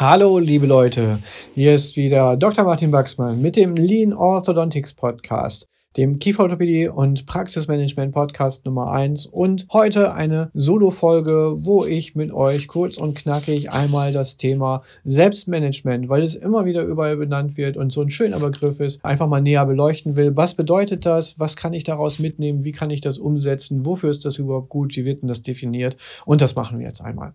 Hallo, liebe Leute. Hier ist wieder Dr. Martin Wachsmann mit dem Lean Orthodontics Podcast, dem Kieferorthopädie und Praxismanagement Podcast Nummer eins und heute eine Solo-Folge, wo ich mit euch kurz und knackig einmal das Thema Selbstmanagement, weil es immer wieder überall benannt wird und so ein schöner Begriff ist, einfach mal näher beleuchten will. Was bedeutet das? Was kann ich daraus mitnehmen? Wie kann ich das umsetzen? Wofür ist das überhaupt gut? Wie wird denn das definiert? Und das machen wir jetzt einmal.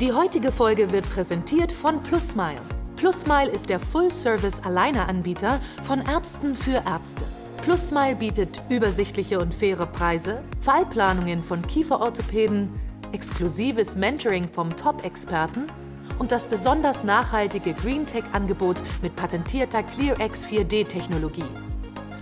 Die heutige Folge wird präsentiert von PlusMile. PlusMile ist der Full-Service-Alleineranbieter von Ärzten für Ärzte. PlusMile bietet übersichtliche und faire Preise, Fallplanungen von Kieferorthopäden, exklusives Mentoring vom Top-Experten und das besonders nachhaltige GreenTech-Angebot mit patentierter ClearX 4D-Technologie.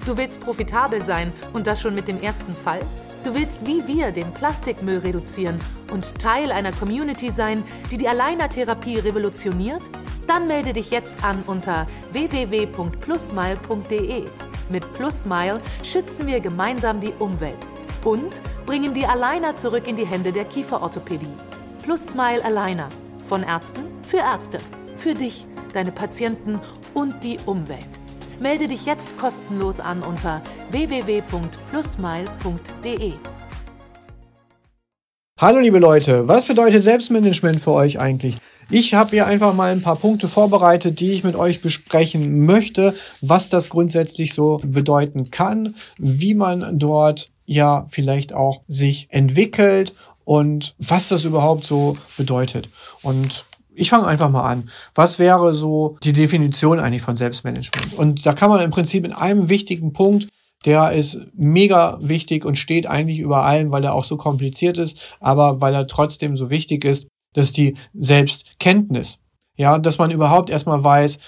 Du willst profitabel sein und das schon mit dem ersten Fall? Du willst wie wir den Plastikmüll reduzieren und Teil einer Community sein, die die Alleinertherapie revolutioniert? Dann melde dich jetzt an unter www.plusmile.de. Mit Plusmile schützen wir gemeinsam die Umwelt und bringen die Aligner zurück in die Hände der Kieferorthopädie. Plusmile Aligner. Von Ärzten für Ärzte. Für dich, deine Patienten und die Umwelt. Melde dich jetzt kostenlos an unter www.plusmile.de. Hallo liebe Leute, was bedeutet Selbstmanagement für euch eigentlich? Ich habe hier einfach mal ein paar Punkte vorbereitet, die ich mit euch besprechen möchte, was das grundsätzlich so bedeuten kann, wie man dort ja vielleicht auch sich entwickelt und was das überhaupt so bedeutet. Und ich fange einfach mal an. Was wäre so die Definition eigentlich von Selbstmanagement? Und da kann man im Prinzip in einem wichtigen Punkt, der ist mega wichtig und steht eigentlich über allem, weil er auch so kompliziert ist, aber weil er trotzdem so wichtig ist, dass die Selbstkenntnis. Ja, dass man überhaupt erstmal weiß,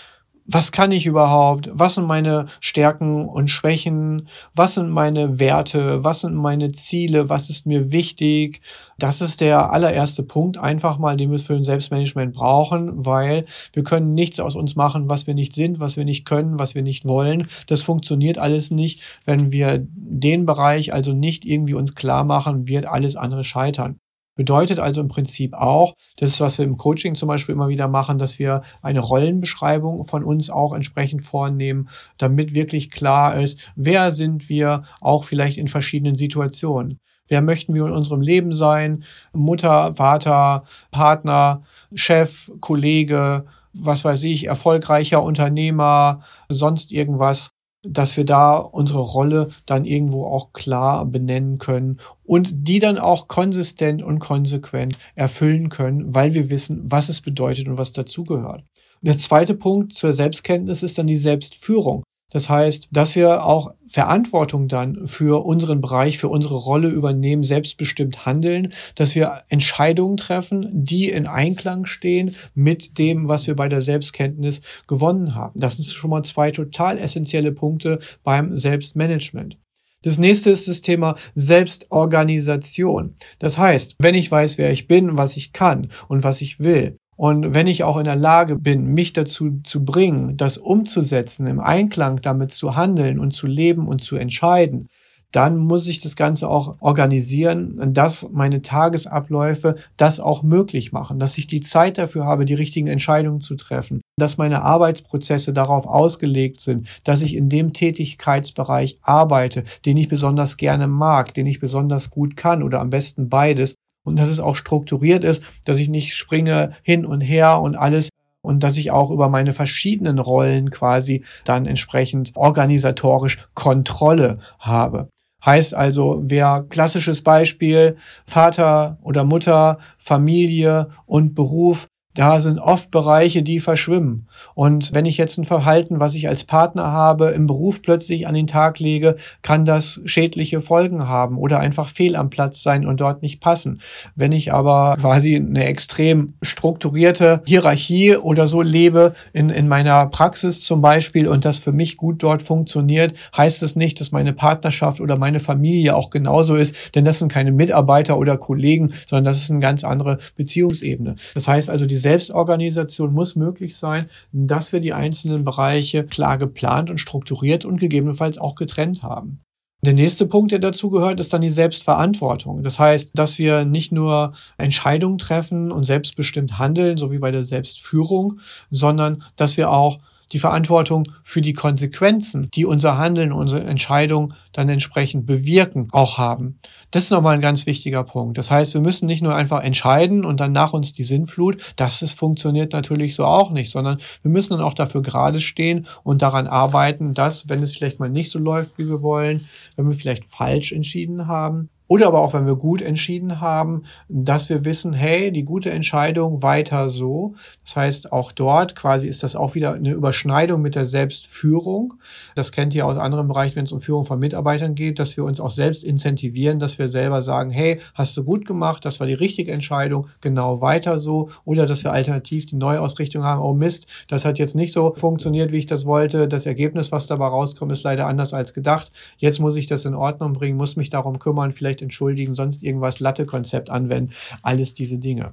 was kann ich überhaupt? Was sind meine Stärken und Schwächen? Was sind meine Werte? Was sind meine Ziele? Was ist mir wichtig? Das ist der allererste Punkt, einfach mal, den wir für ein Selbstmanagement brauchen, weil wir können nichts aus uns machen, was wir nicht sind, was wir nicht können, was wir nicht wollen. Das funktioniert alles nicht. Wenn wir den Bereich also nicht irgendwie uns klar machen, wird alles andere scheitern. Bedeutet also im Prinzip auch, das ist, was wir im Coaching zum Beispiel immer wieder machen, dass wir eine Rollenbeschreibung von uns auch entsprechend vornehmen, damit wirklich klar ist, wer sind wir auch vielleicht in verschiedenen Situationen. Wer möchten wir in unserem Leben sein? Mutter, Vater, Partner, Chef, Kollege, was weiß ich, erfolgreicher Unternehmer, sonst irgendwas dass wir da unsere Rolle dann irgendwo auch klar benennen können und die dann auch konsistent und konsequent erfüllen können, weil wir wissen, was es bedeutet und was dazugehört. Der zweite Punkt zur Selbstkenntnis ist dann die Selbstführung. Das heißt, dass wir auch Verantwortung dann für unseren Bereich, für unsere Rolle übernehmen, selbstbestimmt handeln, dass wir Entscheidungen treffen, die in Einklang stehen mit dem, was wir bei der Selbstkenntnis gewonnen haben. Das sind schon mal zwei total essentielle Punkte beim Selbstmanagement. Das nächste ist das Thema Selbstorganisation. Das heißt, wenn ich weiß, wer ich bin, was ich kann und was ich will, und wenn ich auch in der Lage bin, mich dazu zu bringen, das umzusetzen, im Einklang damit zu handeln und zu leben und zu entscheiden, dann muss ich das Ganze auch organisieren, dass meine Tagesabläufe das auch möglich machen, dass ich die Zeit dafür habe, die richtigen Entscheidungen zu treffen, dass meine Arbeitsprozesse darauf ausgelegt sind, dass ich in dem Tätigkeitsbereich arbeite, den ich besonders gerne mag, den ich besonders gut kann oder am besten beides und dass es auch strukturiert ist, dass ich nicht springe hin und her und alles und dass ich auch über meine verschiedenen Rollen quasi dann entsprechend organisatorisch Kontrolle habe. Heißt also, wer klassisches Beispiel Vater oder Mutter, Familie und Beruf, da sind oft Bereiche, die verschwimmen. Und wenn ich jetzt ein Verhalten, was ich als Partner habe, im Beruf plötzlich an den Tag lege, kann das schädliche Folgen haben oder einfach fehl am Platz sein und dort nicht passen. Wenn ich aber quasi eine extrem strukturierte Hierarchie oder so lebe in, in meiner Praxis zum Beispiel und das für mich gut dort funktioniert, heißt es nicht, dass meine Partnerschaft oder meine Familie auch genauso ist, denn das sind keine Mitarbeiter oder Kollegen, sondern das ist eine ganz andere Beziehungsebene. Das heißt also, die Selbstorganisation muss möglich sein, dass wir die einzelnen Bereiche klar geplant und strukturiert und gegebenenfalls auch getrennt haben. Der nächste Punkt, der dazu gehört, ist dann die Selbstverantwortung. Das heißt, dass wir nicht nur Entscheidungen treffen und selbstbestimmt handeln, so wie bei der Selbstführung, sondern dass wir auch die Verantwortung für die Konsequenzen, die unser Handeln, unsere Entscheidung dann entsprechend bewirken, auch haben. Das ist nochmal ein ganz wichtiger Punkt. Das heißt, wir müssen nicht nur einfach entscheiden und dann nach uns die Sinnflut. Das ist, funktioniert natürlich so auch nicht, sondern wir müssen dann auch dafür gerade stehen und daran arbeiten, dass, wenn es vielleicht mal nicht so läuft, wie wir wollen, wenn wir vielleicht falsch entschieden haben, oder aber auch, wenn wir gut entschieden haben, dass wir wissen, hey, die gute Entscheidung weiter so. Das heißt, auch dort quasi ist das auch wieder eine Überschneidung mit der Selbstführung. Das kennt ihr aus anderen Bereichen, wenn es um Führung von Mitarbeitern geht, dass wir uns auch selbst incentivieren, dass wir selber sagen, hey, hast du gut gemacht, das war die richtige Entscheidung, genau weiter so. Oder dass wir alternativ die Neuausrichtung haben, oh Mist, das hat jetzt nicht so funktioniert, wie ich das wollte. Das Ergebnis, was dabei rauskommt, ist leider anders als gedacht. Jetzt muss ich das in Ordnung bringen, muss mich darum kümmern, vielleicht vielleicht entschuldigen, sonst irgendwas Latte-Konzept anwenden, alles diese Dinge.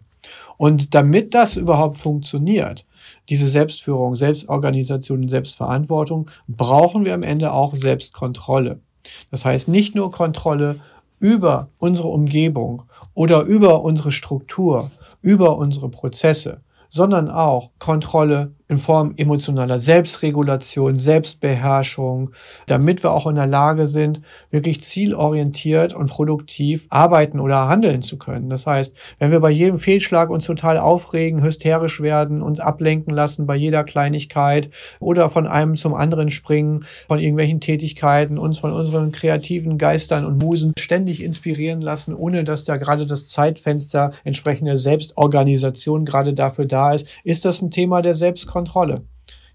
Und damit das überhaupt funktioniert, diese Selbstführung, Selbstorganisation und Selbstverantwortung, brauchen wir am Ende auch Selbstkontrolle. Das heißt nicht nur Kontrolle über unsere Umgebung oder über unsere Struktur, über unsere Prozesse, sondern auch Kontrolle in Form emotionaler Selbstregulation, Selbstbeherrschung, damit wir auch in der Lage sind, wirklich zielorientiert und produktiv arbeiten oder handeln zu können. Das heißt, wenn wir bei jedem Fehlschlag uns total aufregen, hysterisch werden, uns ablenken lassen bei jeder Kleinigkeit oder von einem zum anderen springen, von irgendwelchen Tätigkeiten, uns von unseren kreativen Geistern und Musen ständig inspirieren lassen, ohne dass da gerade das Zeitfenster entsprechende Selbstorganisation gerade dafür da ist, ist das ein Thema der Selbstkontrolle Kontrolle.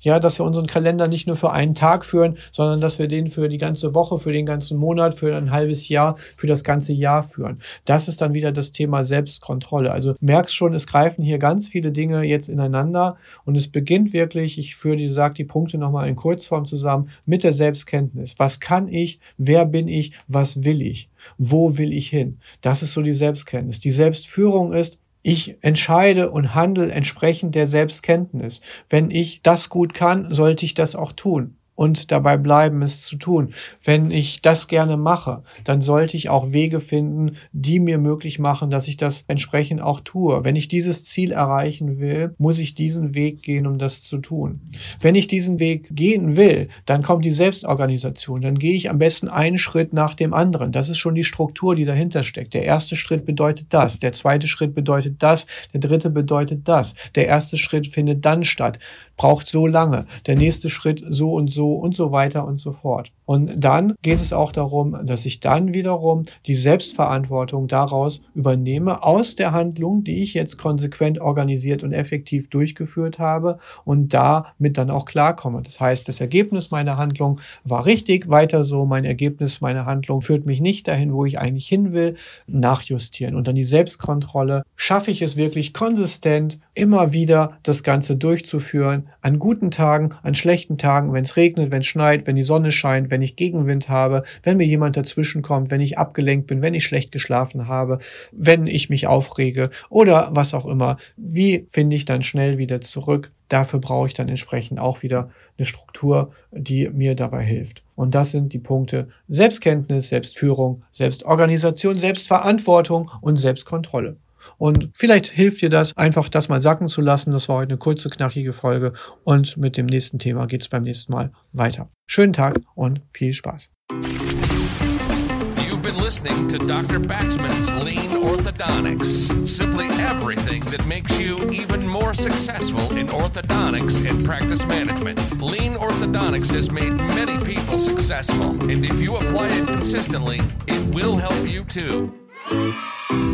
Ja, dass wir unseren Kalender nicht nur für einen Tag führen, sondern dass wir den für die ganze Woche, für den ganzen Monat, für ein halbes Jahr, für das ganze Jahr führen. Das ist dann wieder das Thema Selbstkontrolle. Also merkst schon, es greifen hier ganz viele Dinge jetzt ineinander und es beginnt wirklich, ich führe, die sagt die Punkte nochmal in Kurzform zusammen, mit der Selbstkenntnis. Was kann ich? Wer bin ich? Was will ich? Wo will ich hin? Das ist so die Selbstkenntnis. Die Selbstführung ist, ich entscheide und handle entsprechend der Selbstkenntnis. Wenn ich das gut kann, sollte ich das auch tun und dabei bleiben, es zu tun. Wenn ich das gerne mache, dann sollte ich auch Wege finden, die mir möglich machen, dass ich das entsprechend auch tue. Wenn ich dieses Ziel erreichen will, muss ich diesen Weg gehen, um das zu tun. Wenn ich diesen Weg gehen will, dann kommt die Selbstorganisation. Dann gehe ich am besten einen Schritt nach dem anderen. Das ist schon die Struktur, die dahinter steckt. Der erste Schritt bedeutet das, der zweite Schritt bedeutet das, der dritte bedeutet das. Der erste Schritt findet dann statt braucht so lange, der nächste Schritt so und so und so weiter und so fort. Und dann geht es auch darum, dass ich dann wiederum die Selbstverantwortung daraus übernehme aus der Handlung, die ich jetzt konsequent organisiert und effektiv durchgeführt habe und damit dann auch klarkomme. Das heißt, das Ergebnis meiner Handlung war richtig, weiter so, mein Ergebnis meiner Handlung führt mich nicht dahin, wo ich eigentlich hin will, nachjustieren. Und dann die Selbstkontrolle, schaffe ich es wirklich konsistent, immer wieder das Ganze durchzuführen, an guten Tagen, an schlechten Tagen, wenn es regnet, wenn es schneit, wenn die Sonne scheint, wenn ich Gegenwind habe, wenn mir jemand dazwischen kommt, wenn ich abgelenkt bin, wenn ich schlecht geschlafen habe, wenn ich mich aufrege oder was auch immer. Wie finde ich dann schnell wieder zurück? Dafür brauche ich dann entsprechend auch wieder eine Struktur, die mir dabei hilft. Und das sind die Punkte Selbstkenntnis, Selbstführung, Selbstorganisation, Selbstverantwortung und Selbstkontrolle. Und vielleicht hilft dir das, einfach das mal sacken zu lassen. Das war heute eine kurze, knackige Folge. Und mit dem nächsten Thema geht es beim nächsten Mal weiter. Schönen Tag und viel Spaß. You've been listening to Dr. Baxman's Lean Orthodontics. Simply everything that makes you even more successful in orthodontics and practice management. Lean Orthodontics has made many people successful, and if you apply it consistently, it will help you too.